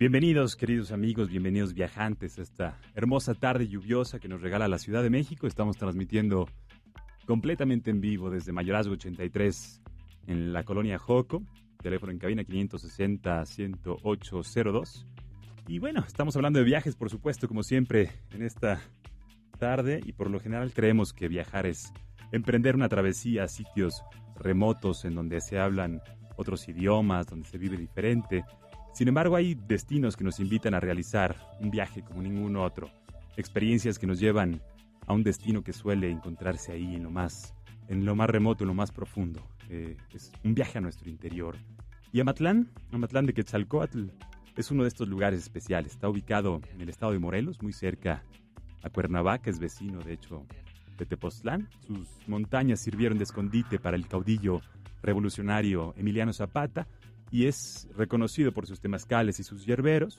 Bienvenidos, queridos amigos, bienvenidos viajantes a esta hermosa tarde lluviosa que nos regala la Ciudad de México. Estamos transmitiendo completamente en vivo desde Mayorazgo 83 en la colonia Joco, teléfono en cabina 560-10802. Y bueno, estamos hablando de viajes, por supuesto, como siempre, en esta tarde y por lo general creemos que viajar es emprender una travesía a sitios remotos en donde se hablan otros idiomas, donde se vive diferente sin embargo, hay destinos que nos invitan a realizar un viaje como ningún otro, experiencias que nos llevan a un destino que suele encontrarse ahí en lo más, en lo más remoto, en lo más profundo. Eh, es un viaje a nuestro interior. Y Amatlán, Amatlán de Quetzalcoatl, es uno de estos lugares especiales. Está ubicado en el estado de Morelos, muy cerca a Cuernavaca, es vecino de hecho de Tepoztlán. Sus montañas sirvieron de escondite para el caudillo revolucionario Emiliano Zapata y es reconocido por sus temazcales y sus yerberos.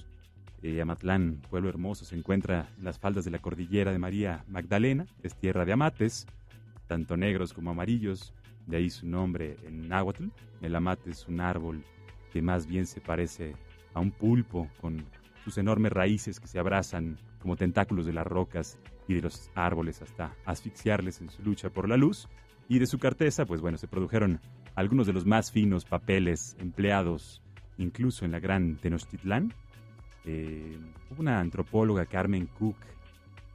Eh, Amatlán, pueblo hermoso, se encuentra en las faldas de la cordillera de María Magdalena, es tierra de amates, tanto negros como amarillos, de ahí su nombre en náhuatl. El amate es un árbol que más bien se parece a un pulpo con sus enormes raíces que se abrazan como tentáculos de las rocas y de los árboles hasta asfixiarles en su lucha por la luz. Y de su carteza, pues bueno, se produjeron algunos de los más finos papeles empleados incluso en la gran Tenochtitlán. Eh, una antropóloga, Carmen Cook,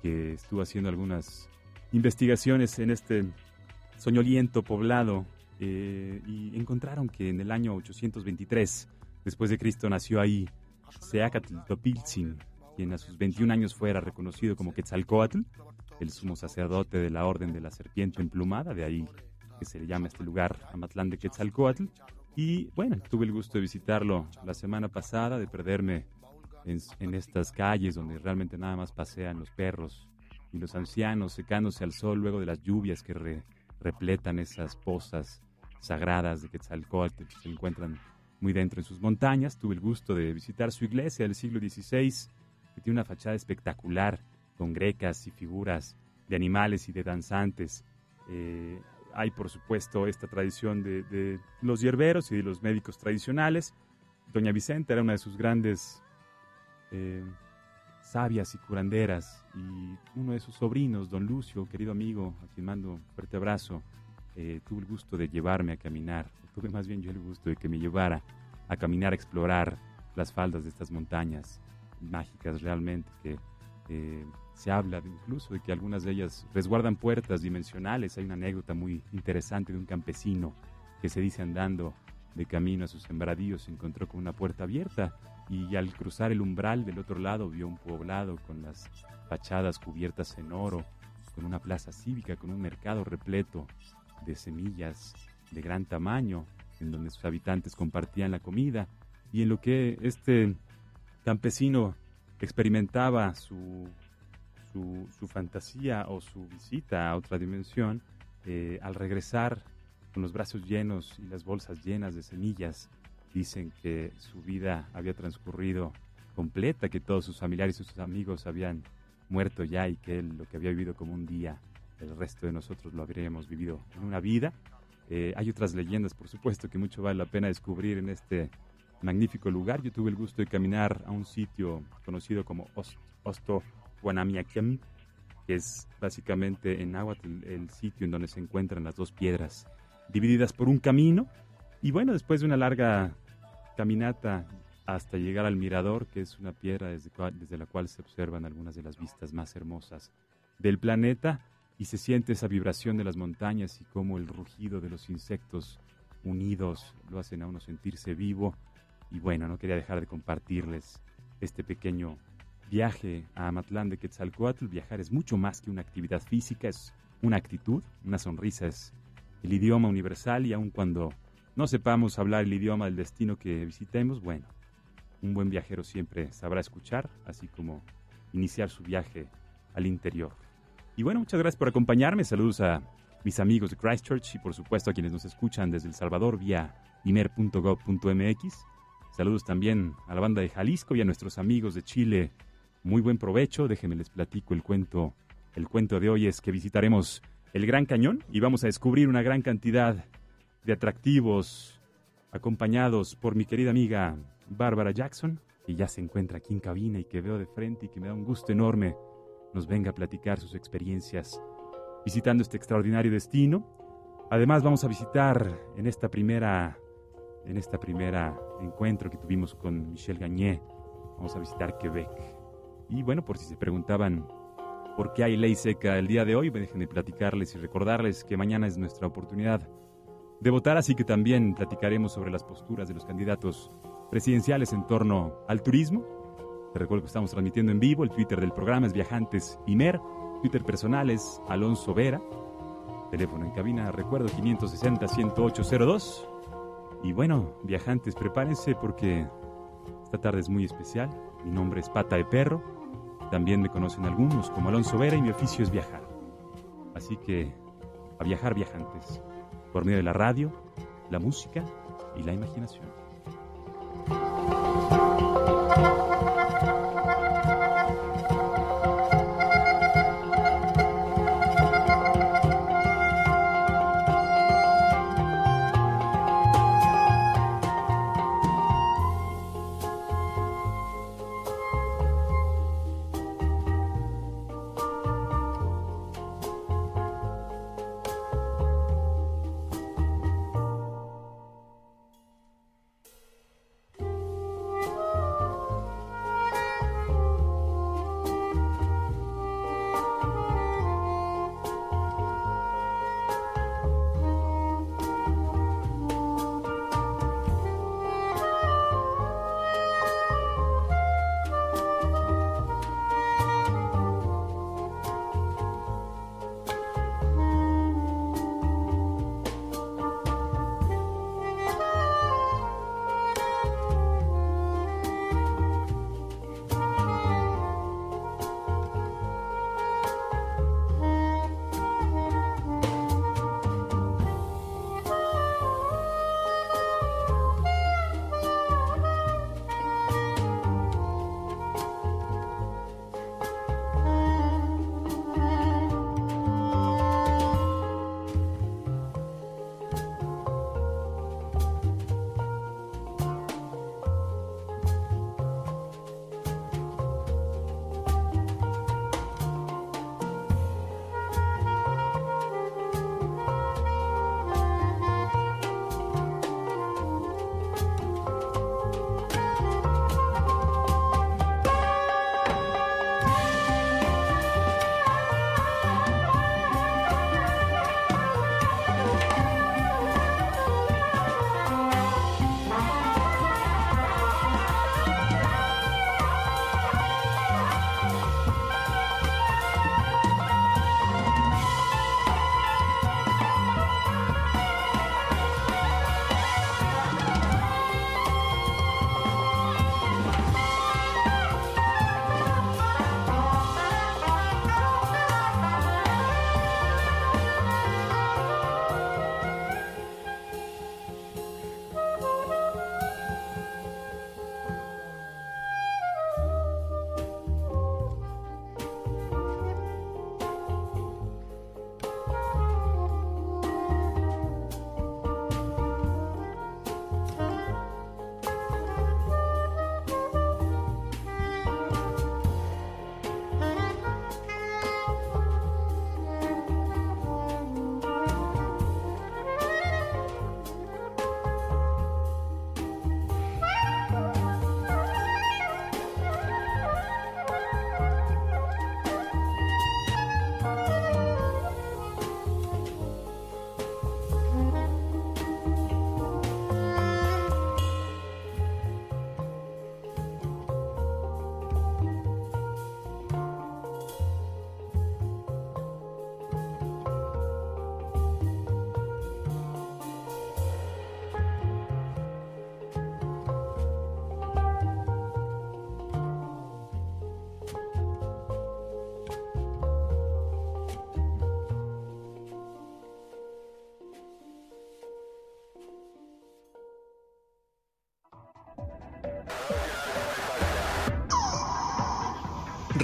que estuvo haciendo algunas investigaciones en este soñoliento poblado eh, y encontraron que en el año 823 después de Cristo nació ahí Seacatl Topiltzin, quien a sus 21 años fuera reconocido como Quetzalcoatl, el sumo sacerdote de la Orden de la Serpiente Emplumada, de ahí que se le llama este lugar Amatlán de Quetzalcoatl. Y bueno, tuve el gusto de visitarlo la semana pasada, de perderme en, estas calles donde realmente nada más pasean los perros y los ancianos secándose al sol luego de las lluvias que repletan esas pozas sagradas de Quetzalcoatl que se encuentran muy dentro en sus montañas. Tuve el gusto de visitar su iglesia del siglo XVI, que tiene una fachada espectacular con grecas y figuras de animales y de danzantes. Eh, hay, por supuesto, esta tradición de, los hierberos y de los médicos tradicionales. Doña Vicenta era una de sus grandes eh, sabias y curanderas. Y uno de sus sobrinos, don Lucio, querido amigo, a quien mando un fuerte abrazo, eh, tuvo el gusto de llevarme a caminar. Tuve más bien yo el gusto de que me llevara a caminar, a explorar las faldas de estas montañas mágicas realmente eh, se habla incluso de que algunas de ellas resguardan puertas dimensionales. Hay una anécdota muy interesante de un campesino que se dice andando de camino a sus sembradíos se encontró con una puerta abierta y al cruzar el umbral del otro lado vio un poblado con las fachadas cubiertas en oro, con una plaza cívica, con un mercado repleto de semillas de gran tamaño, en donde sus habitantes compartían la comida y en lo que este campesino experimentaba su, su, fantasía o su visita a otra dimensión, eh, al regresar con los brazos llenos y las bolsas llenas de semillas, dicen que su vida había transcurrido completa, que todos sus familiares y sus amigos habían muerto ya y que lo que había vivido como un día, el resto de nosotros lo habríamos vivido en una vida. Eh, hay otras leyendas, por supuesto, que mucho vale la pena descubrir en este magnífico lugar. Yo tuve el gusto de caminar a un sitio conocido como Osto Guanamiaquem, que es básicamente en Nahuatl el sitio en donde se encuentran las dos piedras divididas por un camino. Y bueno, después de una larga caminata hasta llegar al mirador, que es una piedra desde, desde la cual se observan algunas de las vistas más hermosas del planeta, y se siente esa vibración de las montañas y como el rugido de los insectos unidos lo hacen a uno sentirse vivo. Y bueno, no quería dejar de compartirles este pequeño viaje a Amatlán de Quetzalcoatl. Viajar es mucho más que una actividad física, es una actitud, una sonrisa es el idioma universal y aun cuando no sepamos hablar el idioma del destino que visitemos, bueno, un buen viajero siempre sabrá escuchar, así como iniciar su viaje al interior. Y bueno, muchas gracias por acompañarme. Saludos a mis amigos de Christchurch y por supuesto a quienes nos escuchan desde El Salvador vía imer.gov.mx. Saludos también a la banda de Jalisco y a nuestros amigos de Chile. Muy buen provecho. Déjenme les platico el cuento. El cuento de hoy es que visitaremos el Gran Cañón y vamos a descubrir una gran cantidad de atractivos acompañados por mi querida amiga Bárbara Jackson, que ya se encuentra aquí en cabina y que veo de frente y que me da un gusto enorme nos venga a platicar sus experiencias visitando este extraordinario destino. Además vamos a visitar en esta primera en esta primera encuentro que tuvimos con Michel Gagné, vamos a visitar Quebec. Y bueno, por si se preguntaban por qué hay ley seca el día de hoy, déjenme platicarles y recordarles que mañana es nuestra oportunidad de votar, así que también platicaremos sobre las posturas de los candidatos presidenciales en torno al turismo. Te recuerdo que estamos transmitiendo en vivo, el Twitter del programa es Viajantes Imer, Twitter personal es Alonso Vera, teléfono en cabina, recuerdo 560-10802. Y bueno, viajantes, prepárense porque esta tarde es muy especial. Mi nombre es Pata de Perro, también me conocen algunos como Alonso Vera y mi oficio es viajar. Así que a viajar viajantes por medio de la radio, la música y la imaginación.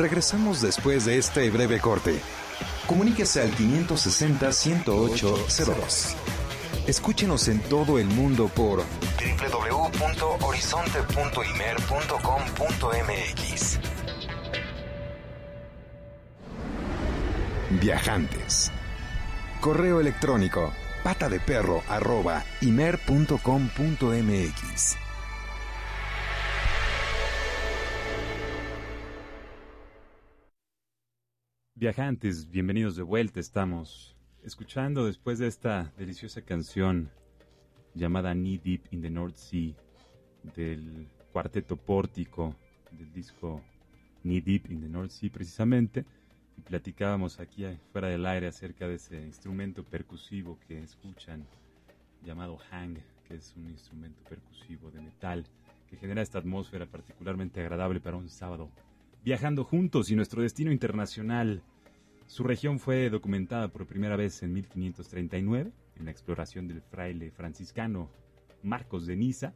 Regresamos después de este breve corte. Comuníquese al 560-108-02. Escúchenos en todo el mundo por www.horizonte.imer.com.mx. Viajantes. Correo electrónico patadeperro arroba imer.com.mx. Viajantes, bienvenidos de vuelta. Estamos escuchando después de esta deliciosa canción llamada Knee Deep in the North Sea del cuarteto pórtico del disco Knee Deep in the North Sea precisamente. Y platicábamos aquí fuera del aire acerca de ese instrumento percusivo que escuchan llamado hang, que es un instrumento percusivo de metal que genera esta atmósfera particularmente agradable para un sábado viajando juntos y nuestro destino internacional. Su región fue documentada por primera vez en 1539 en la exploración del fraile franciscano Marcos de Niza.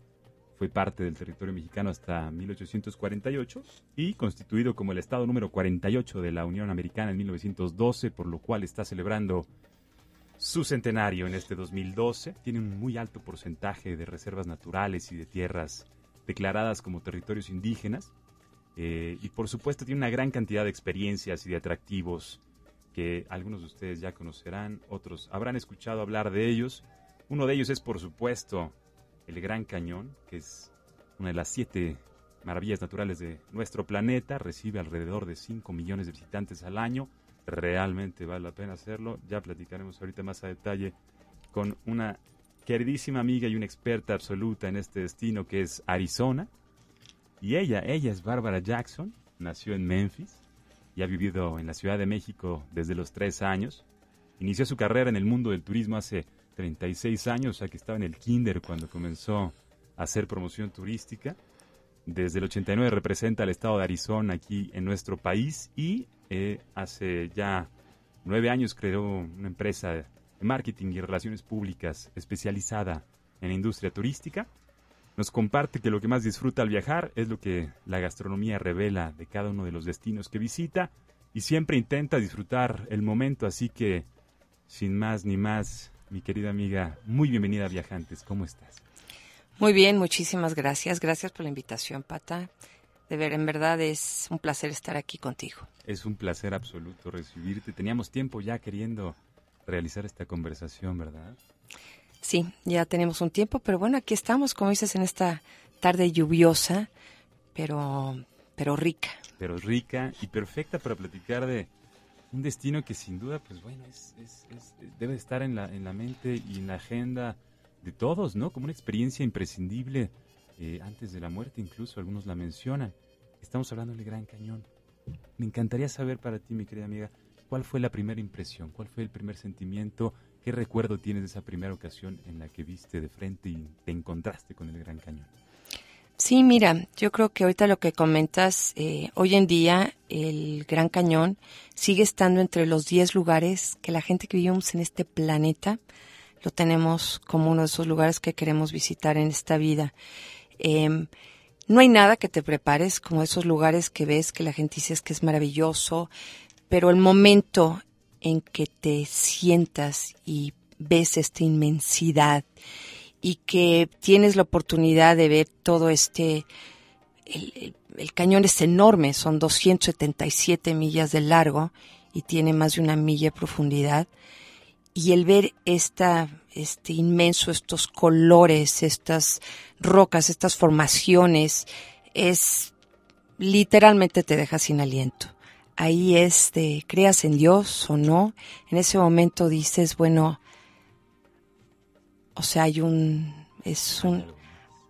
Fue parte del territorio mexicano hasta 1848 y constituido como el estado número 48 de la Unión Americana en 1912, por lo cual está celebrando su centenario en este 2012. Tiene un muy alto porcentaje de reservas naturales y de tierras declaradas como territorios indígenas, eh, y por supuesto tiene una gran cantidad de experiencias y de atractivos que algunos de ustedes ya conocerán, otros habrán escuchado hablar de ellos. Uno de ellos es por supuesto el Gran Cañón, que es una de las siete maravillas naturales de nuestro planeta, recibe alrededor de 5 millones de visitantes al año, realmente vale la pena hacerlo, ya platicaremos ahorita más a detalle con una queridísima amiga y una experta absoluta en este destino que es Arizona, y ella, ella es Bárbara Jackson, nació en Memphis y ha vivido en la Ciudad de México desde los tres años. Inició su carrera en el mundo del turismo hace 36 años, ya que estaba en el kinder cuando comenzó a hacer promoción turística. Desde el 89 representa al estado de Arizona aquí en nuestro país y eh, hace ya nueve años creó una empresa de marketing y relaciones públicas especializada en industria turística nos comparte que lo que más disfruta al viajar es lo que la gastronomía revela de cada uno de los destinos que visita y siempre intenta disfrutar el momento, así que sin más ni más, mi querida amiga, muy bienvenida a Viajantes, ¿cómo estás? Muy bien, muchísimas gracias, gracias por la invitación, Pata. De ver, en verdad es un placer estar aquí contigo. Es un placer absoluto recibirte. Teníamos tiempo ya queriendo realizar esta conversación, ¿verdad? Sí, ya tenemos un tiempo, pero bueno, aquí estamos, como dices, en esta tarde lluviosa, pero, pero rica. Pero rica y perfecta para platicar de un destino que sin duda, pues bueno, debe estar en la, en la mente y en la agenda de todos, ¿no? Como una experiencia imprescindible eh, antes de la muerte, incluso algunos la mencionan. Estamos hablando del Gran Cañón. Me encantaría saber para ti, mi querida amiga, cuál fue la primera impresión, cuál fue el primer sentimiento ¿Qué recuerdo tienes de esa primera ocasión en la que viste de frente y te encontraste con el Gran Cañón? Sí, mira, yo creo que ahorita lo que comentas, eh, hoy en día el Gran Cañón sigue estando entre los 10 lugares que la gente que vivimos en este planeta lo tenemos como uno de esos lugares que queremos visitar en esta vida. Em, no hay nada que te prepares como esos lugares que ves que la gente dice que es maravilloso, pero el momento en que te sientas y ves esta inmensidad y que tienes la oportunidad de ver todo este... El, cañón es enorme, son 277 millas de largo y tiene más de una milla de profundidad. Y el ver esta, este inmenso, estos colores, estas rocas, estas formaciones, es literalmente te deja sin aliento ahí es de creas en Dios o no, en ese momento dices, bueno, o sea, hay un, es un,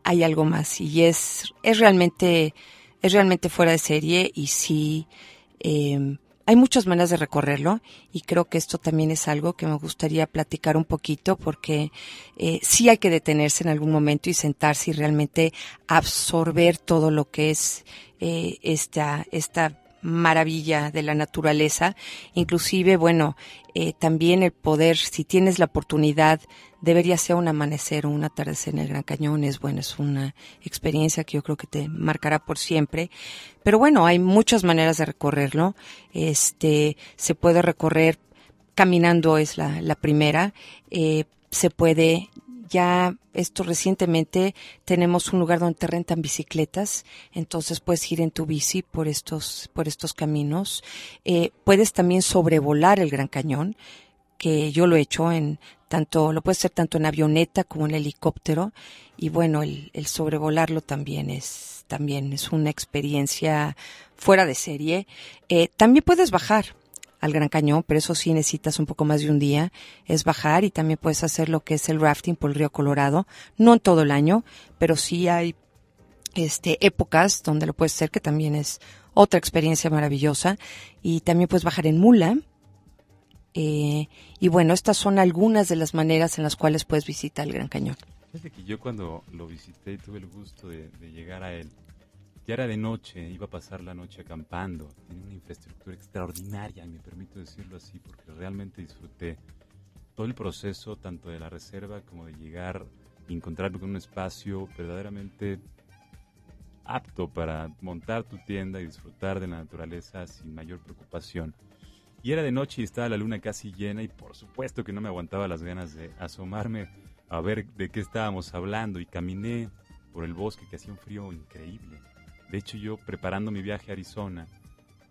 hay algo más y es, es realmente, es realmente fuera de serie y sí, em, hay muchas maneras de recorrerlo y creo que esto también es algo que me gustaría platicar un poquito porque eh, sí hay que detenerse en algún momento y sentarse y realmente absorber todo lo que es eh, esta, esta maravilla de la naturaleza, inclusive, bueno, eh, también el poder, si tienes la oportunidad debería ser un amanecer o un atardecer en el Gran Cañón. Es bueno, es una experiencia que yo creo que te marcará por siempre. Pero bueno, hay muchas maneras de recorrerlo. Este, se puede recorrer caminando es la, primera. Eh, se puede ya esto recientemente tenemos un lugar donde te rentan bicicletas, entonces puedes ir en tu bici por estos, por estos caminos. Eh, puedes también sobrevolar el Gran Cañón, que yo lo he hecho en tanto, lo puedes hacer tanto en avioneta como en helicóptero, y bueno, el, el sobrevolarlo también es, también es una experiencia fuera de serie. Eh, también puedes bajar, al Gran Cañón, pero eso sí necesitas un poco más de un día, es bajar y también puedes hacer lo que es el rafting por el río Colorado, no en todo el año, pero sí hay este épocas donde lo puedes hacer que también es otra experiencia maravillosa y también puedes bajar en mula. Eh, y bueno, estas son algunas de las maneras en las cuales puedes visitar el Gran Cañón. Que yo cuando lo visité tuve el gusto de llegar a él ya era de noche, iba a pasar la noche acampando. Tiene una infraestructura extraordinaria, me permito decirlo así, porque realmente disfruté todo el proceso, tanto de la reserva como de llegar y encontrarme con un espacio verdaderamente apto para montar tu tienda y disfrutar de la naturaleza sin mayor preocupación. Y era de noche y estaba la luna casi llena y por supuesto que no me aguantaba las ganas de asomarme a ver de qué estábamos hablando y caminé por el bosque que hacía un frío increíble de hecho, yo preparando mi viaje a Arizona,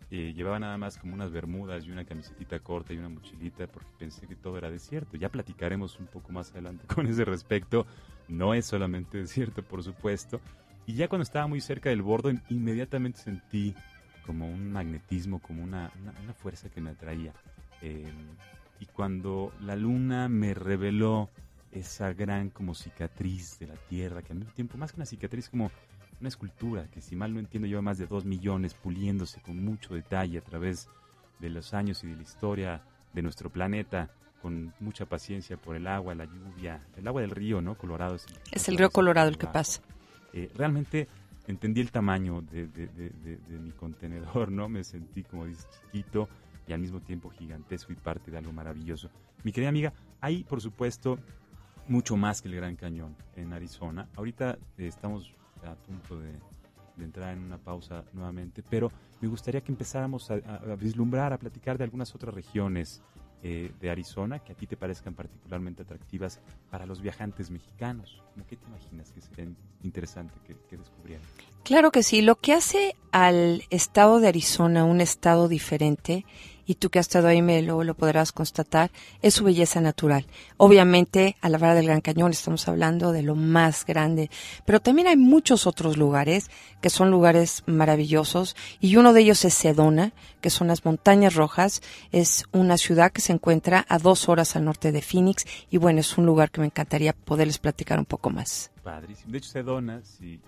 eh, llevaba nada más como unas bermudas y una camisetita corta y una mochilita porque pensé que todo era desierto. Ya platicaremos un poco más adelante con ese respecto. No es solamente desierto, por supuesto. Y ya cuando estaba muy cerca del borde, inmediatamente sentí como un magnetismo, como una, fuerza que me atraía. Em, y cuando la luna me reveló esa gran como cicatriz de la tierra, que al mismo tiempo, más que una cicatriz, como una escultura que si mal no entiendo lleva más de dos millones puliéndose con mucho detalle a través de los años y de la historia de nuestro planeta con mucha paciencia por el agua, la lluvia, el agua del río, ¿no? Colorado. Es el, río Colorado el que pasa. Eh, realmente entendí el tamaño de, mi contenedor, ¿no? Me sentí, como dices, chiquito y al mismo tiempo gigantesco y parte de algo maravilloso. Mi querida amiga, hay, por supuesto, mucho más que el Gran Cañón en Arizona. Ahorita eh, estamos a punto de, entrar en una pausa nuevamente, pero me gustaría que empezáramos a, vislumbrar, a platicar de algunas otras regiones eh, de Arizona que a ti te parezcan particularmente atractivas para los viajantes mexicanos. ¿Cómo qué te imaginas que sería interesante que, que descubrieran? Claro que sí. Lo que hace al estado de Arizona un estado diferente y tú que has estado ahí me lo, lo podrás constatar, es su belleza natural. Obviamente, a la vara del Gran Cañón estamos hablando de lo más grande, pero también hay muchos otros lugares que son lugares maravillosos y uno de ellos es Sedona, que son las Montañas Rojas. Es una ciudad que se encuentra a dos horas al norte de Phoenix y bueno, es un lugar que me encantaría poderles platicar un poco más. Padrísimo. De hecho, Sedona, si,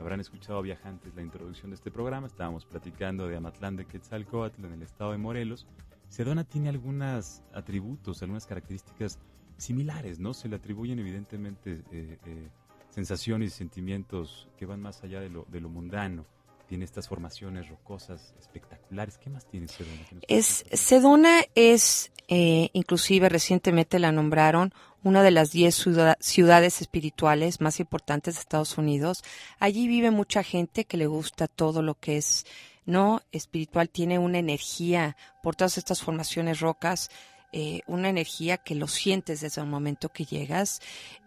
habrán escuchado viajantes la introducción de este programa. Estábamos platicando de Amatlán de Quetzalcoatl en el estado de Morelos. Sedona tiene algunos atributos, algunas características similares, ¿no? Se le atribuyen evidentemente eh, eh, sensaciones y sentimientos que van más allá de lo, de lo mundano tiene estas formaciones rocosas espectaculares. ¿Qué más tiene Sedona? Es, Sedona es, eh, inclusive recientemente la nombraron una de las diez ciudades espirituales más importantes de Estados Unidos. Allí vive mucha gente que le gusta todo lo que es no espiritual, tiene una energía por todas estas formaciones rocas, eh, una energía que lo sientes desde el momento que llegas.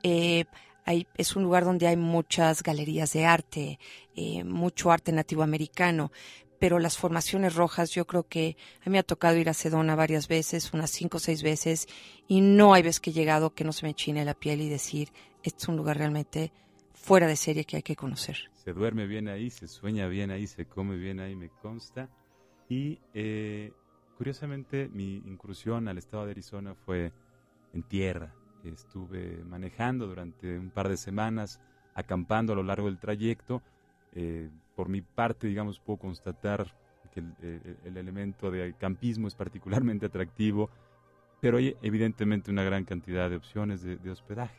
Eh, es un lugar donde hay muchas galerías de arte, eh, mucho arte nativo americano, pero las formaciones rojas, yo creo que a mí me ha tocado ir a Sedona varias veces, unas cinco o seis veces, y no hay vez que he llegado que no se me chine la piel y decir, este es un lugar realmente fuera de serie que hay que conocer. Se duerme bien ahí, se sueña bien ahí, se come bien ahí, me consta. Y eh, curiosamente mi incursión al estado de Arizona fue en tierra estuve manejando durante un par de semanas, acampando a lo largo del trayecto. Eh, por mi parte, digamos, puedo constatar que el, eh, elemento de campismo es particularmente atractivo, pero hay evidentemente una gran cantidad de opciones de, hospedaje.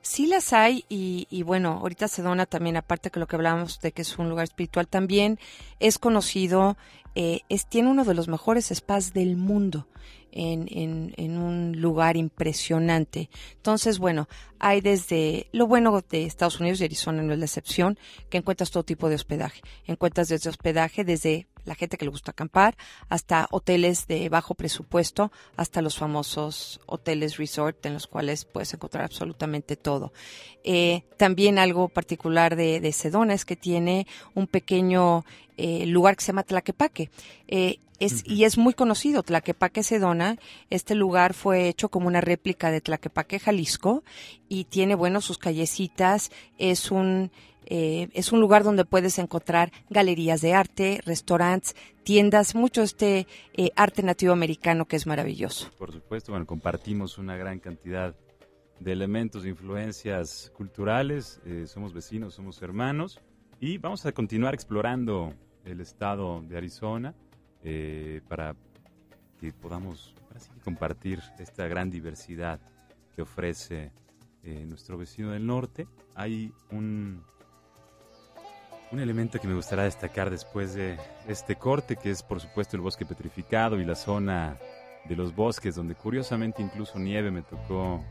Sí las hay y, y, bueno, ahorita Sedona también, aparte que lo que hablábamos de que es un lugar espiritual, también es conocido, eh, es, tiene uno de los mejores spas del mundo. En, en, un lugar impresionante. Entonces, bueno, hay desde lo bueno de Estados Unidos y Arizona no es la excepción, que encuentras todo tipo de hospedaje. Encuentras desde hospedaje desde la gente que le gusta acampar, hasta hoteles de bajo presupuesto, hasta los famosos hoteles resort en los cuales puedes encontrar absolutamente todo. Eh, también algo particular de, de, Sedona es que tiene un pequeño eh, lugar que se llama Tlaquepaque. Eh, es, Y es muy conocido, Tlaquepaque Sedona. Este lugar fue hecho como una réplica de Tlaquepaque, Jalisco, y tiene, bueno, sus callecitas. Es un, eh, es un lugar donde puedes encontrar galerías de arte, restaurantes, tiendas, mucho este eh, arte nativo americano que es maravilloso. Por supuesto, bueno, compartimos una gran cantidad de elementos, influencias culturales, eh, somos vecinos, somos hermanos y vamos a continuar explorando el estado de Arizona para que podamos compartir esta gran diversidad que ofrece nuestro vecino del norte. Hay un un elemento que me gustaría destacar después de este corte, que es por supuesto el bosque petrificado y la zona de los bosques, donde curiosamente incluso nieve me tocó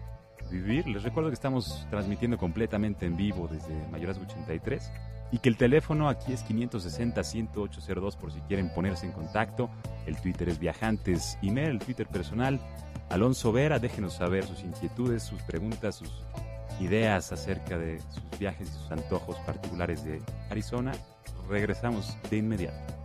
vivir. Les recuerdo que estamos transmitiendo completamente en vivo desde Mayorazgo 83 y que el teléfono aquí es 560-10802 por si quieren ponerse en contacto. El Twitter es Viajantes Email, el Twitter personal Alonso Vera. Déjenos saber sus inquietudes, sus preguntas, sus ideas acerca de sus viajes y sus antojos particulares de Arizona, regresamos de inmediato.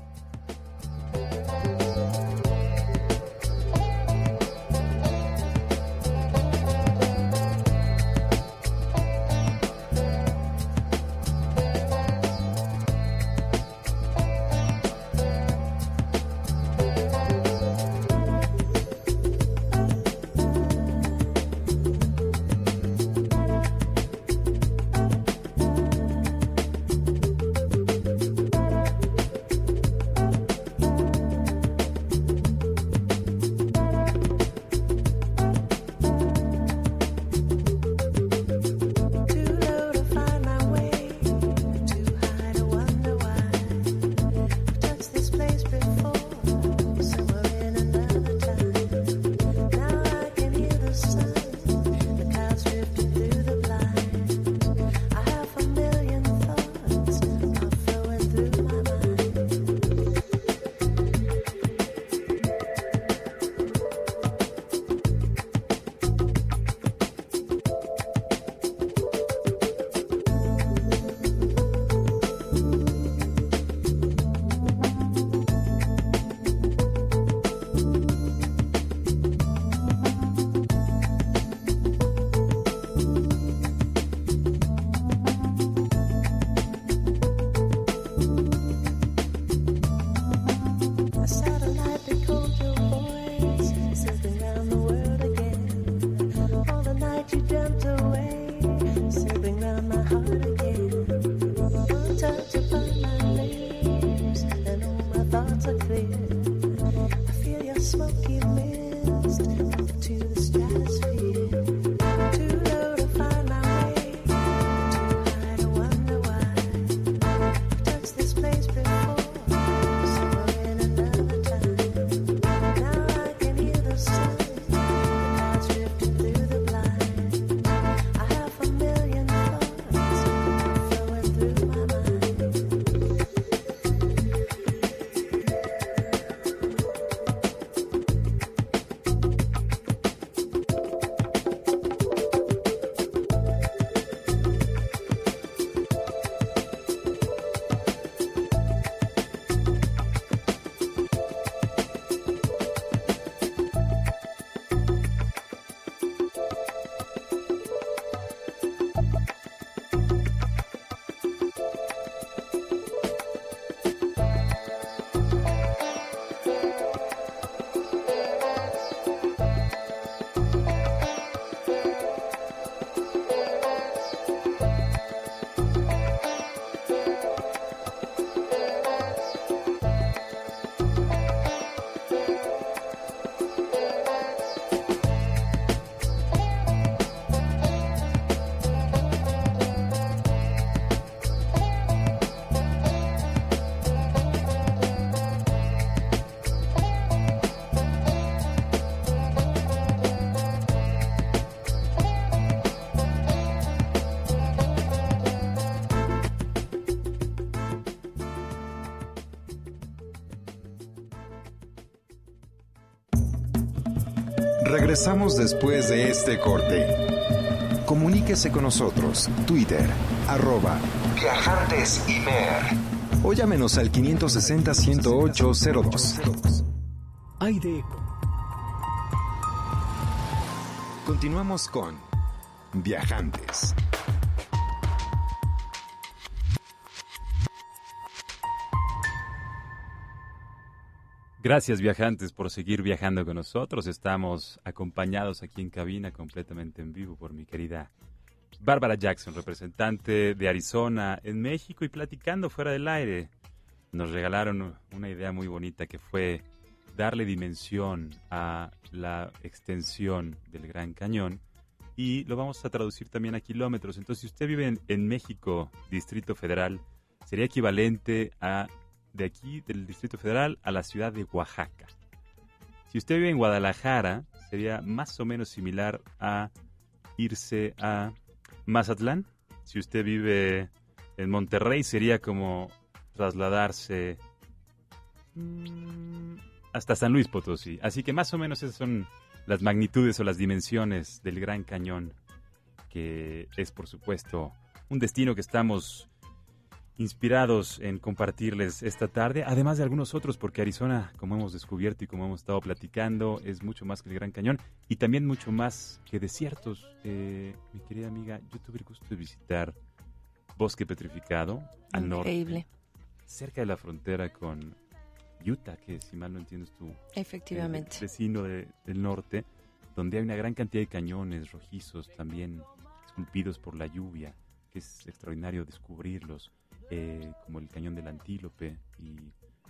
Regresamos después de este corte. Comuníquese con nosotros. Twitter, arroba Viajantes O llámenos al 560-108-02. Aire. Continuamos con Viajantes. Gracias viajantes por seguir viajando con nosotros. Estamos acompañados aquí en cabina completamente en vivo por mi querida Bárbara Jackson, representante de Arizona en México y platicando fuera del aire. Nos regalaron una idea muy bonita que fue darle dimensión a la extensión del Gran Cañón y lo vamos a traducir también a kilómetros. Entonces, si usted vive en, en México, Distrito Federal, sería equivalente a de aquí, del Distrito Federal, a la ciudad de Oaxaca. Si usted vive en Guadalajara, sería más o menos similar a irse a Mazatlán. Si usted vive en Monterrey, sería como trasladarse mm, hasta San Luis Potosí. Así que más o menos esas son las magnitudes o las dimensiones del Gran Cañón, que es por supuesto un destino que estamos inspirados en compartirles esta tarde, además de algunos otros, porque Arizona, como hemos descubierto y como hemos estado platicando, es mucho más que el Gran Cañón y también mucho más que desiertos. Eh, mi querida amiga, yo tuve el gusto de visitar Bosque Petrificado al Increíble. cerca de la frontera con Utah, que si mal no entiendes tú, efectivamente, vecino del norte, donde hay una gran cantidad de cañones rojizos también esculpidos por la lluvia, que es extraordinario descubrirlos eh, como el Cañón del Antílope y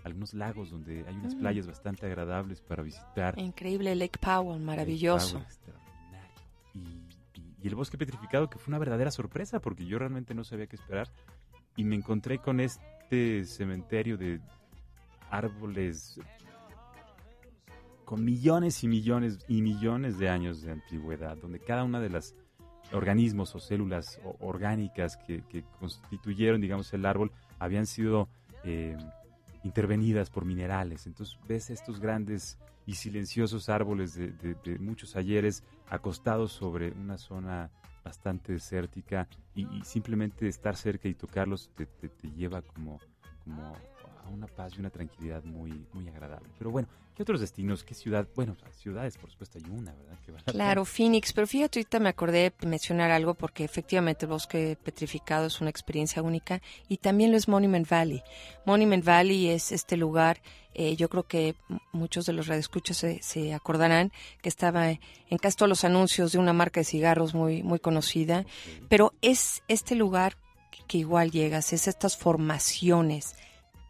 algunos lagos donde hay unas mm. playas bastante agradables para visitar. Increíble, Lake Powell, maravilloso. y, el bosque petrificado que fue una verdadera sorpresa porque yo realmente no sabía qué esperar y me encontré con este cementerio de árboles con millones y millones y millones de años de antigüedad, donde cada una de las organismos o células orgánicas que, constituyeron, digamos, el árbol habían sido eh, intervenidas por minerales. Entonces ves estos grandes y silenciosos árboles de, muchos ayeres acostados sobre una zona bastante desértica y, simplemente estar cerca y tocarlos te, te, lleva como a una paz y una tranquilidad muy, muy agradable. Pero bueno, ¿qué otros destinos? ¿Qué ciudad? Bueno, ciudades, por supuesto, hay una, ¿verdad? claro, Phoenix, pero fíjate, ahorita me acordé de mencionar algo porque efectivamente el bosque petrificado es una experiencia única y también lo es Monument Valley. Monument Valley es este lugar, eh, yo creo que muchos de los radioescuchos se, se acordarán que estaba en casi todos los anuncios de una marca de cigarros muy, muy conocida, pero es este lugar que igual llegas, es estas formaciones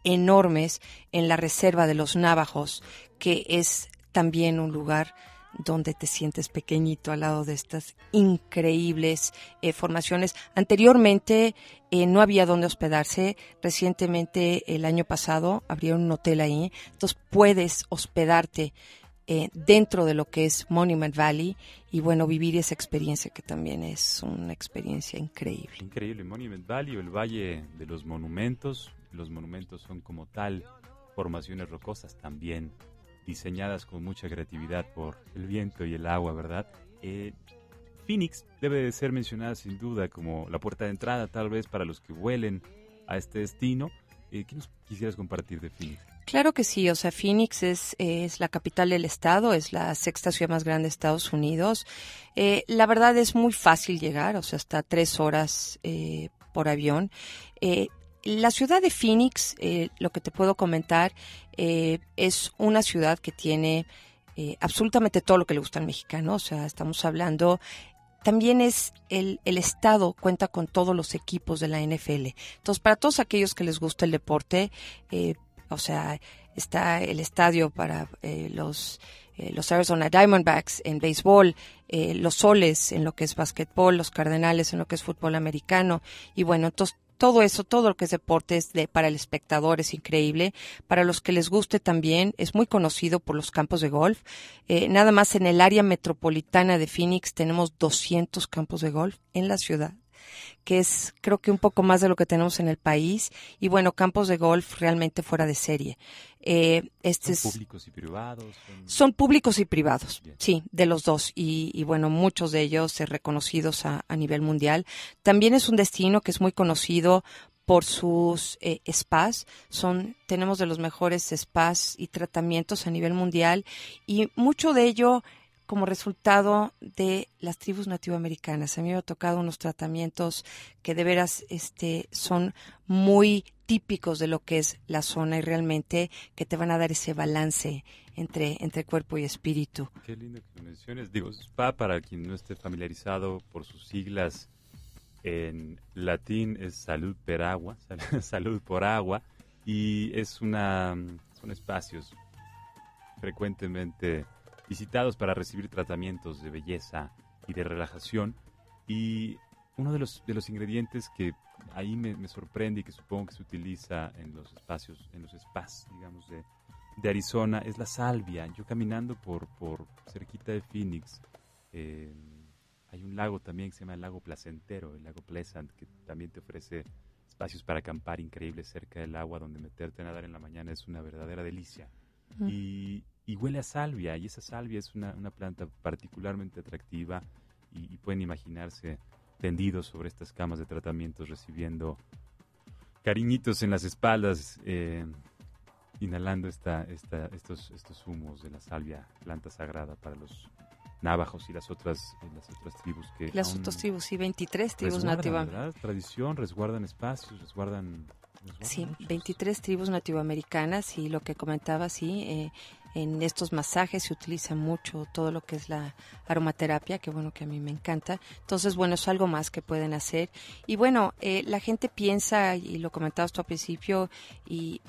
enormes en la reserva de los Navajos, que es también un lugar donde te sientes pequeñito al lado de estas increíbles eh, formaciones. Anteriormente eh, no había donde hospedarse. Recientemente, el año pasado, abrieron un hotel ahí. Entonces puedes hospedarte eh, dentro de lo que es Monument Valley y bueno, vivir esa experiencia que también es una experiencia increíble. Increíble, Monument Valley el Valle de los Monumentos, los monumentos son como tal formaciones rocosas también diseñadas con mucha creatividad por el viento y el agua, ¿verdad? Eh, Phoenix debe de ser mencionada sin duda como la puerta de entrada tal vez para los que vuelen a este destino. Eh, ¿Qué nos quisieras compartir de Phoenix? Claro que sí, o sea, Phoenix es, es la capital del estado, es la sexta ciudad más grande de Estados Unidos. Eh, la verdad es muy fácil llegar, o sea, hasta tres horas por avión. La ciudad de Phoenix, eh, lo que te puedo comentar, eh, es una ciudad que tiene eh, absolutamente todo lo que le gusta al mexicano. O sea, estamos hablando también es el, el, Estado cuenta con todos los equipos de la NFL. Entonces, para todos aquellos que les gusta el deporte, o sea, está el estadio para los, los Arizona Diamondbacks en béisbol, los Soles en lo que es básquetbol, los Cardenales en lo que es fútbol americano. Y bueno, entonces todo eso, todo lo que es deporte es de, para el espectador es increíble. Para los que les guste también, es muy conocido por los campos de golf. Eh, nada más en el área metropolitana de Phoenix tenemos 200 campos de golf en la ciudad. Que es creo que un poco más de lo que tenemos en el país. Y bueno, campos de golf realmente fuera de serie. Eh, este ¿Son públicos y privados? Son, públicos y privados, sí, de los dos. Y, bueno, muchos de ellos reconocidos a, a nivel mundial. También es un destino que es muy conocido por sus eh, spas. Son, tenemos de los mejores spas y tratamientos a nivel mundial y mucho de ello como resultado de las tribus nativoamericanas. A mí me ha tocado unos tratamientos que de veras este, son muy típicos de lo que es la zona y realmente que te van a dar ese balance entre, entre cuerpo y espíritu. Qué lindo que menciones. Digo, spa, para quien no esté familiarizado por sus siglas, en latín es salud per agua, salud por agua, y es una, son espacios frecuentemente visitados para recibir tratamientos de belleza y de relajación. Y uno de los, de los ingredientes que ahí me, sorprende y que supongo que se utiliza en los espacios, en los spas, digamos, de, de Arizona, es la salvia. Yo caminando por, por cerquita de Phoenix, eh, hay un lago también que se llama el lago Placentero, el lago Pleasant, que también te ofrece espacios para acampar increíbles cerca del agua, donde meterte a nadar en la mañana es una verdadera delicia. y, huele a salvia, y esa salvia es una, planta particularmente atractiva, y, pueden imaginarse tendidos sobre estas camas de tratamientos recibiendo cariñitos en las espaldas, eh, inhalando esta, esta, estos, estos humos de la salvia, planta sagrada para los navajos y las otras, eh, las otras tribus que... Las otras tribus, sí, 23 tribus nativas. Tradición, resguardan espacios, resguardan... sí, 23 tribus nativoamericanas y lo que comentaba, sí, eh, en estos masajes se utiliza mucho todo lo que es la aromaterapia, que bueno, que a mí me encanta. Entonces, bueno, es algo más que pueden hacer. Y bueno, eh, la gente piensa, y lo comentabas tú al principio, y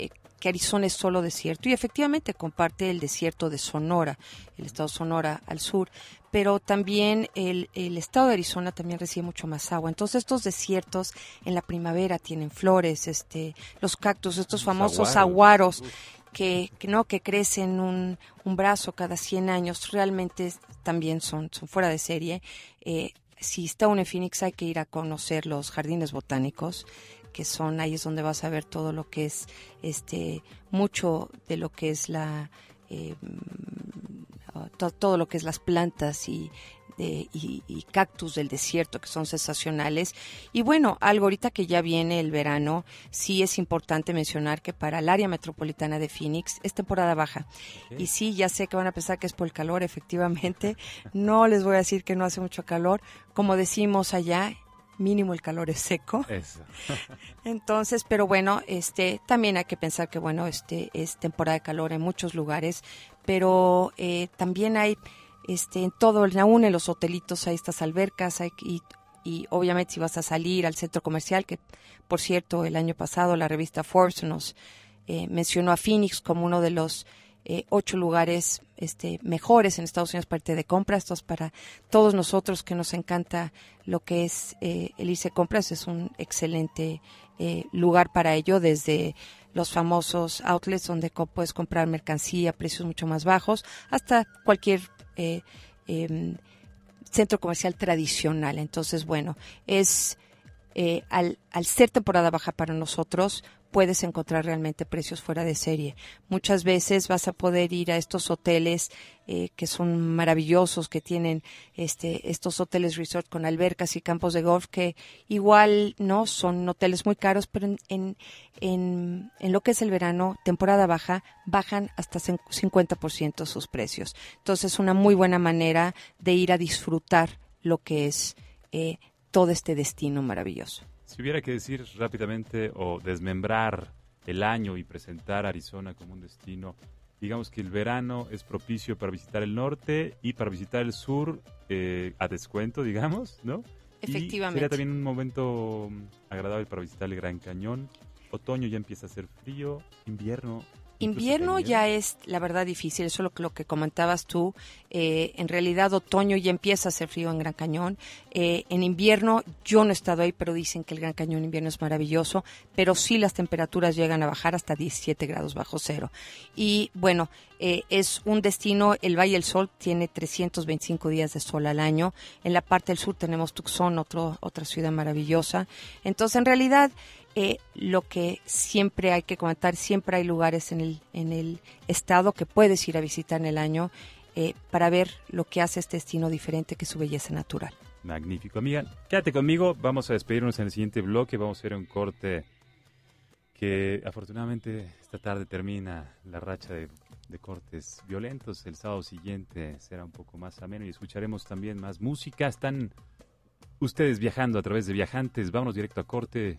que Arizona es solo desierto y efectivamente comparte el desierto de Sonora, el estado Sonora al sur, pero también el, estado de Arizona también recibe mucho más agua. Entonces estos desiertos en la primavera tienen flores, este, los cactus, estos famosos aguaros. Que, no que crecen un, un brazo cada 100 años realmente también son, son fuera de serie. Eh, si está uno en Phoenix hay que ir a conocer los jardines botánicos que son ahí es donde vas a ver todo lo que es este mucho de lo que es la eh, todo lo que es las plantas y, y, cactus del desierto que son sensacionales. Y bueno, algo ahorita que ya viene el verano, sí es importante mencionar que para el área metropolitana de Phoenix es temporada baja. Y sí, ya sé que van a pensar que es por el calor, efectivamente. No les voy a decir que no hace mucho calor. Como decimos allá, mínimo el calor es seco. Eso. Entonces, pero bueno, este, también hay que pensar que bueno, este es temporada de calor en muchos lugares, pero eh, también hay, este, en todo, aún en los hotelitos hay estas albercas, hay, y, y obviamente si vas a salir al centro comercial, que por cierto el año pasado la revista Forbes nos eh, mencionó a Phoenix como uno de los eh, ocho lugares este, mejores en Estados Unidos para irte de compras. Esto para todos nosotros que nos encanta lo que es eh, el irse compras. Es un excelente eh, lugar para ello, desde los famosos outlets donde puedes comprar mercancía a precios mucho más bajos, hasta cualquier em, centro comercial tradicional. Entonces, bueno, es al, al ser temporada baja para nosotros, puedes encontrar realmente precios fuera de serie. Muchas veces vas a poder ir a estos hoteles eh, que son maravillosos, que tienen este, estos hoteles resort con albercas y campos de golf, que igual no son hoteles muy caros, pero en, en, en, lo que es el verano, temporada baja, bajan hasta 50% sus precios. Entonces, es una muy buena manera de ir a disfrutar lo que es eh, todo este destino maravilloso. Si hubiera que decir rápidamente o desmembrar el año y presentar Arizona como un destino, digamos que el verano es propicio para visitar el norte y para visitar el sur eh, a descuento, digamos, ¿no? Efectivamente. Y sería también un momento agradable para visitar el Gran Cañón. Otoño ya empieza a ser frío, invierno Invierno ya es, la verdad, difícil. Eso es lo, lo que comentabas tú. Eh, en realidad, otoño ya empieza a hacer frío en Gran Cañón. Eh, en invierno, yo no he estado ahí, pero dicen que el Gran Cañón en invierno es maravilloso. Pero sí las temperaturas llegan a bajar hasta 17 grados bajo cero. Y bueno, eh, es un destino, el Valle del Sol tiene 325 días de sol al año. En la parte del sur tenemos Tucson, otro, otra ciudad maravillosa. Entonces, en realidad, eh, lo que siempre hay que comentar, siempre hay lugares en el, en el estado que puedes ir a visitar en el año eh, para ver lo que hace este destino diferente que su belleza natural. Magnífico, amiga. Quédate conmigo, vamos a despedirnos en el siguiente bloque, vamos a hacer un corte que afortunadamente esta tarde termina la racha de, de cortes violentos. El sábado siguiente será un poco más ameno y escucharemos también más música. Están ustedes viajando a través de viajantes. Vámonos directo a corte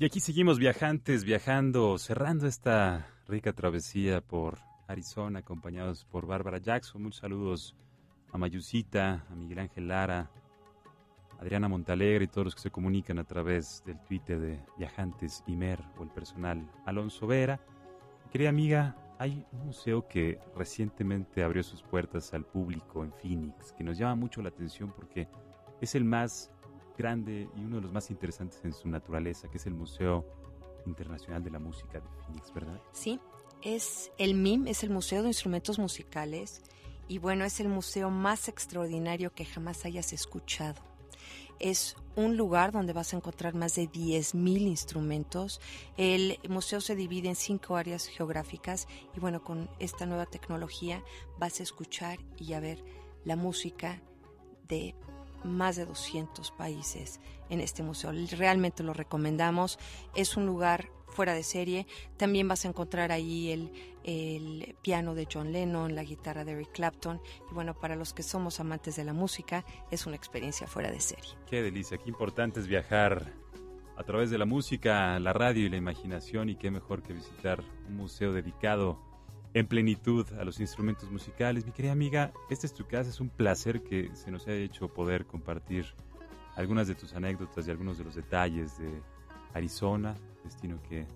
Y aquí seguimos viajantes, viajando, cerrando esta rica travesía por Arizona, acompañados por Bárbara Jackson. Muchos saludos a Mayusita, a Miguel Ángel Lara, Adriana Montalegre y todos los que se comunican a través del Twitter de Viajantes Imer o el personal Alonso Vera. Querida amiga, hay un museo que recientemente abrió sus puertas al público en Phoenix, que nos llama mucho la atención porque es el más grande y uno de los más interesantes en su naturaleza, que es el Museo Internacional de la Música de Phoenix, ¿verdad? Sí, es el MIM, es el Museo de Instrumentos Musicales, y bueno, es el museo más extraordinario que jamás hayas escuchado. Es un lugar donde vas a encontrar más de 10.000 instrumentos. El museo se divide en cinco áreas geográficas y bueno, con esta nueva tecnología vas a escuchar y a ver la música de más de 200 países en este museo. Realmente lo recomendamos. Es un lugar fuera de serie. También vas a encontrar ahí el, el, piano de John Lennon, la guitarra de Eric Clapton. Y bueno, para los que somos amantes de la música, es una experiencia fuera de serie. Qué delicia, qué importante es viajar a través de la música, la radio y la imaginación. Y qué mejor que visitar un museo dedicado en plenitud a los instrumentos musicales. Mi querida amiga, esta es tu casa, es un placer que se nos haya hecho poder compartir algunas de tus anécdotas y algunos de los detalles de Arizona, destino que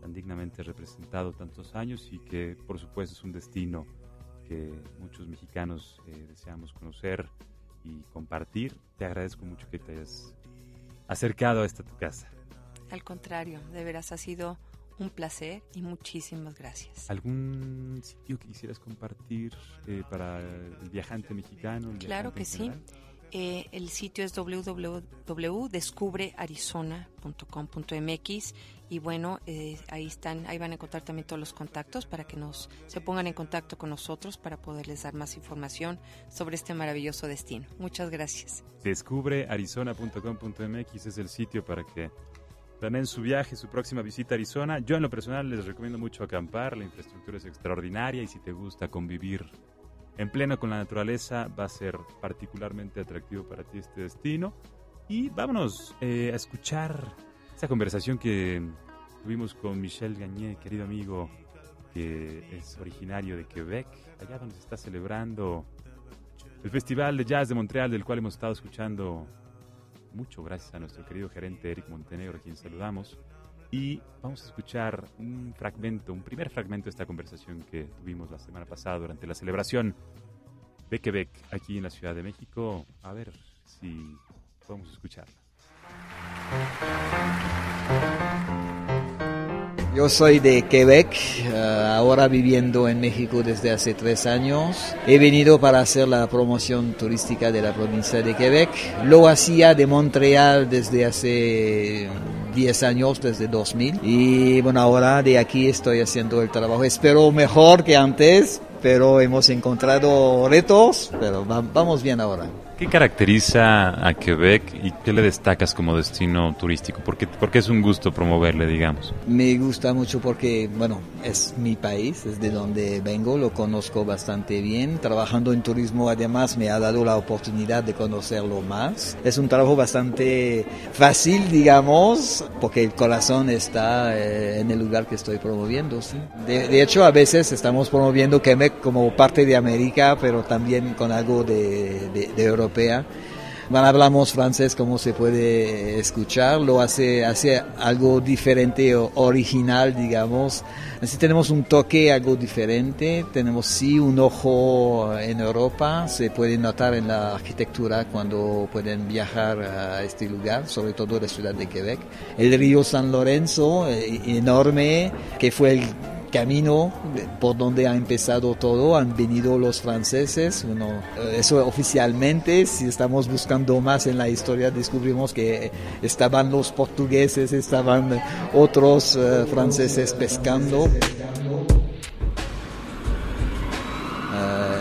tan dignamente representado tantos años y que por supuesto es un destino que muchos mexicanos eh, deseamos conocer y compartir. Te agradezco mucho que te hayas acercado a esta tu casa. Al contrario, de veras ha sido un placer y muchísimas gracias. ¿Algún sitio que quisieras compartir eh, para el viajante mexicano? El claro viajante que sí. Eh, el sitio es www.descubrearizona.com.mx y bueno, eh, ahí están, ahí van a encontrar también todos los contactos para que nos se pongan en contacto con nosotros para poderles dar más información sobre este maravilloso destino. Muchas gracias. Descubrearizona.com.mx es el sitio para que planen su viaje, su próxima visita a Arizona. Yo en lo personal les recomiendo mucho acampar, la infraestructura es extraordinaria y si te gusta convivir en pleno con la naturaleza va a ser particularmente atractivo para ti este destino. Y vámonos eh, a escuchar esta conversación que tuvimos con Michel Gagné, querido amigo que es originario de Quebec, allá donde se está celebrando el Festival de Jazz de Montreal, del cual hemos estado escuchando mucho gracias a nuestro querido gerente Eric Montenegro, a quien saludamos. Y vamos a escuchar un fragmento, un primer fragmento de esta conversación que tuvimos la semana pasada durante la celebración de Quebec aquí en la Ciudad de México. A ver si podemos escucharla. Yo soy de Quebec, uh, ahora viviendo en México desde hace tres años. He venido para hacer la promoción turística de la provincia de Quebec. Lo hacía de Montreal desde hace 10 años, desde 2000. Y bueno, ahora de aquí estoy haciendo el trabajo. Espero mejor que antes, pero hemos encontrado retos, pero va, vamos bien ahora. ¿Qué caracteriza a Quebec y qué le destacas como destino turístico? ¿Por qué, porque es un gusto promoverle, digamos? Me gusta mucho porque, bueno, es mi país, es de donde vengo, lo conozco bastante bien. Trabajando en turismo además me ha dado la oportunidad de conocerlo más. Es un trabajo bastante fácil, digamos, porque el corazón está eh, en el lugar que estoy promoviendo. ¿sí? De, hecho, a veces estamos promoviendo Quebec como parte de América, pero también con algo de, de, de Europa europea. Bueno, hablamos francés como se puede escuchar, lo hace, hace algo diferente o original, digamos. Así tenemos un toque algo diferente, tenemos sí un ojo en Europa, se puede notar en la arquitectura cuando pueden viajar a este lugar, sobre todo la ciudad de Quebec. El río San Lorenzo, eh, enorme, que fue el camino por donde ha empezado todo, han venido los franceses, bueno, eso oficialmente, si estamos buscando más en la historia, descubrimos que estaban los portugueses, estaban otros eh, franceses pescando.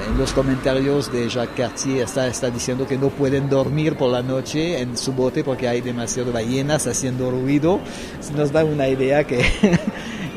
en los comentarios de Jacques Cartier está, está diciendo que no pueden dormir por la noche en su bote porque hay demasiadas ballenas haciendo ruido. Nos da una idea que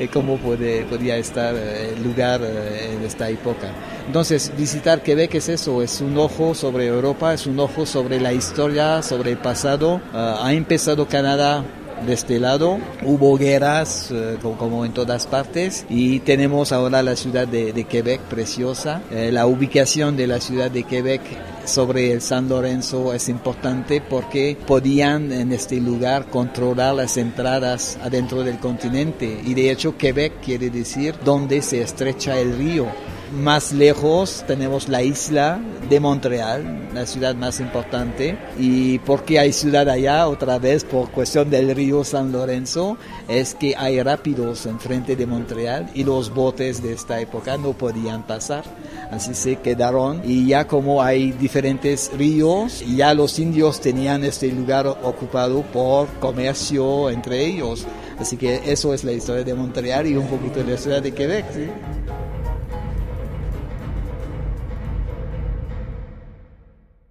cómo puede, podría estar eh, el lugar eh, en esta época. Entonces, visitar Quebec es eso, es un ojo sobre Europa, es un ojo sobre la historia, sobre el pasado. Ah, ha empezado Canadá de este lado. Hubo guerras eh, como en todas partes y tenemos ahora la ciudad de, Quebec preciosa. la ubicación de la ciudad de Quebec sobre el San Lorenzo es importante porque podían en este lugar controlar las entradas adentro del continente y de hecho Quebec quiere decir donde se estrecha el río. Más lejos tenemos la isla de Montreal, la ciudad más importante. ¿Y por qué hay ciudad allá? Otra vez por cuestión del río San Lorenzo, es que hay rápidos enfrente de Montreal y los botes de esta época no podían pasar. Así se quedaron y ya como hay diferentes ríos, ya los indios tenían este lugar ocupado por comercio entre ellos. Así que eso es la historia de Montreal y un poquito de la ciudad de Quebec. ¿sí?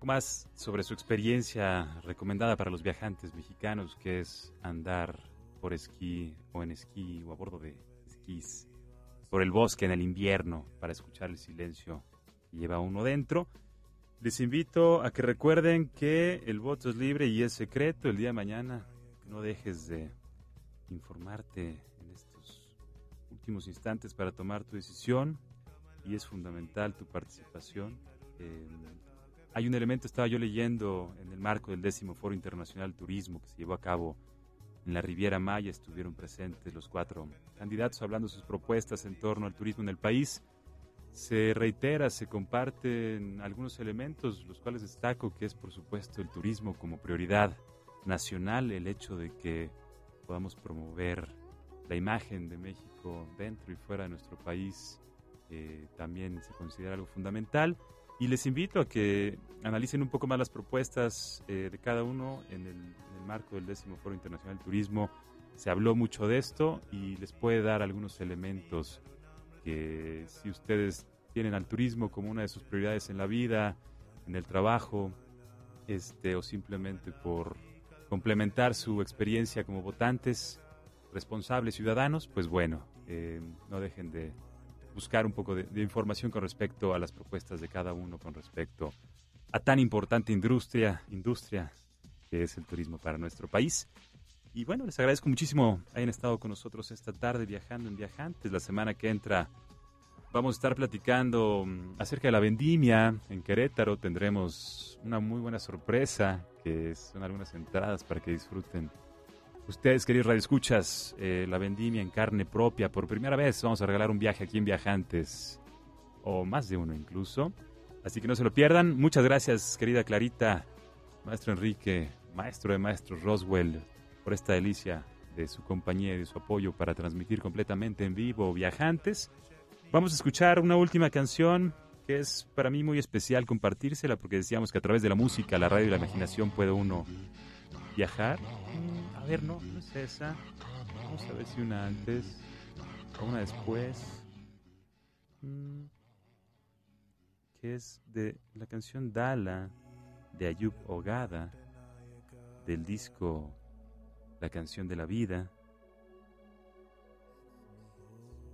Más sobre su experiencia recomendada para los viajantes mexicanos, que es andar por esquí o en esquí o a bordo de esquís por el bosque en el invierno para escuchar el silencio que lleva uno dentro. Les invito a que recuerden que el voto es libre y es secreto. El día de mañana no dejes de informarte en estos últimos instantes para tomar tu decisión y es fundamental tu participación. Hay un elemento, estaba yo leyendo en el marco del décimo Foro Internacional Turismo que se llevó a cabo en la Riviera Maya, estuvieron presentes los cuatro candidatos hablando sus propuestas en torno al turismo en el país. Se reitera, se comparten algunos elementos, los cuales destaco que es por supuesto el turismo como prioridad nacional, el hecho de que podamos promover la imagen de México dentro y fuera de nuestro país eh, también se considera algo fundamental. Y les invito a que analicen un poco más las propuestas eh, de cada uno en el, marco del décimo Foro Internacional de Turismo. Se habló mucho de esto y les puede dar algunos elementos que si ustedes tienen al turismo como una de sus prioridades en la vida, en el trabajo, este, o simplemente por complementar su experiencia como votantes, responsables ciudadanos, pues bueno, eh, no dejen de buscar un poco de, información con respecto a las propuestas de cada uno, con respecto a tan importante industria, industria que es el turismo para nuestro país. Y bueno, les agradezco muchísimo hayan estado con nosotros esta tarde viajando en Viajantes. La semana que entra vamos a estar platicando mm, acerca de la vendimia en Querétaro. Tendremos una muy buena sorpresa, que son algunas entradas para que disfruten Ustedes, queridos radioescuchas, eh, la vendimia en carne propia. Por primera vez vamos a regalar un viaje aquí en Viajantes, o más de uno incluso. Así que no se lo pierdan. Muchas gracias, querida Clarita, maestro Enrique, maestro de maestros Roswell, por esta delicia de su compañía y de su apoyo para transmitir completamente en vivo Viajantes. Vamos a escuchar una última canción que es para mí muy especial compartírsela porque decíamos que a través de la música, la radio y la imaginación puede uno viajar a ver, no, no es esa. Vamos a ver si una antes o una después. Mm, que es de la canción Dala. de Ayub Ogada del disco La canción de la vida,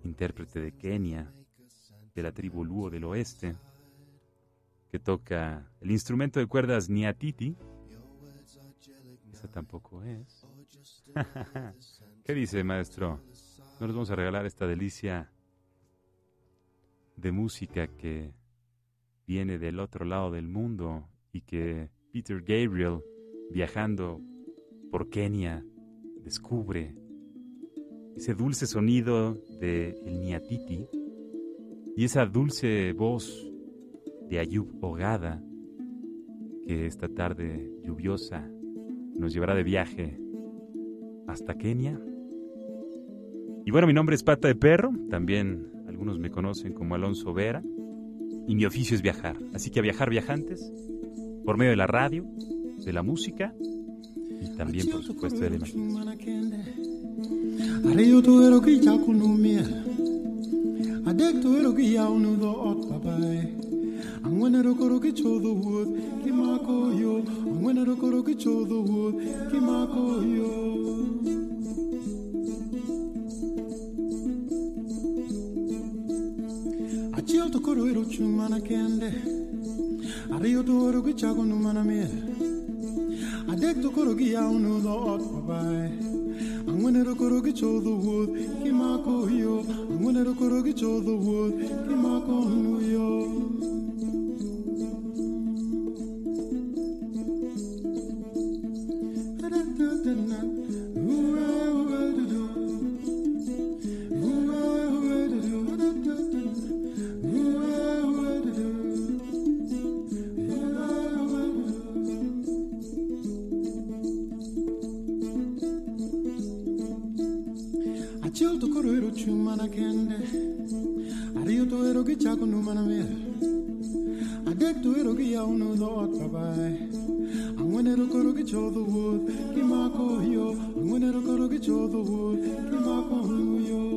intérprete de Kenia, de la tribu Luo del oeste, que toca el instrumento de cuerdas Niatiti. Tampoco es. ¿Qué dice, maestro? No nos vamos a regalar esta delicia de música que viene del otro lado del mundo y que Peter Gabriel, viajando por Kenia, descubre ese dulce sonido de el Niatiti y esa dulce voz de Ayub Ogada que esta tarde lluviosa nos llevará de viaje hasta Kenia. Y bueno, mi nombre es Pata de Perro, también algunos me conocen como Alonso Vera, y mi oficio es viajar. Así que a viajar viajantes, por medio de la radio, de la música y también, por supuesto, de la imaginación. wena rokoroki chodo wo kimako yo achiel to koro ero chung' kende. Ariyo to oro gichagonu mana miel adek to koro giyawonu dhoot mabaye ang'wen ero koro gichodho wuoth kimako yo ang'wen ero koro gichodho wuoth kimako nu yo to want chumana kende. Ario to ero ki no mana mea. Adek to the ki yao no doat babae Angwenero koro ki chodo wood Kimako yo Angwenero koro ki wood Kimako yo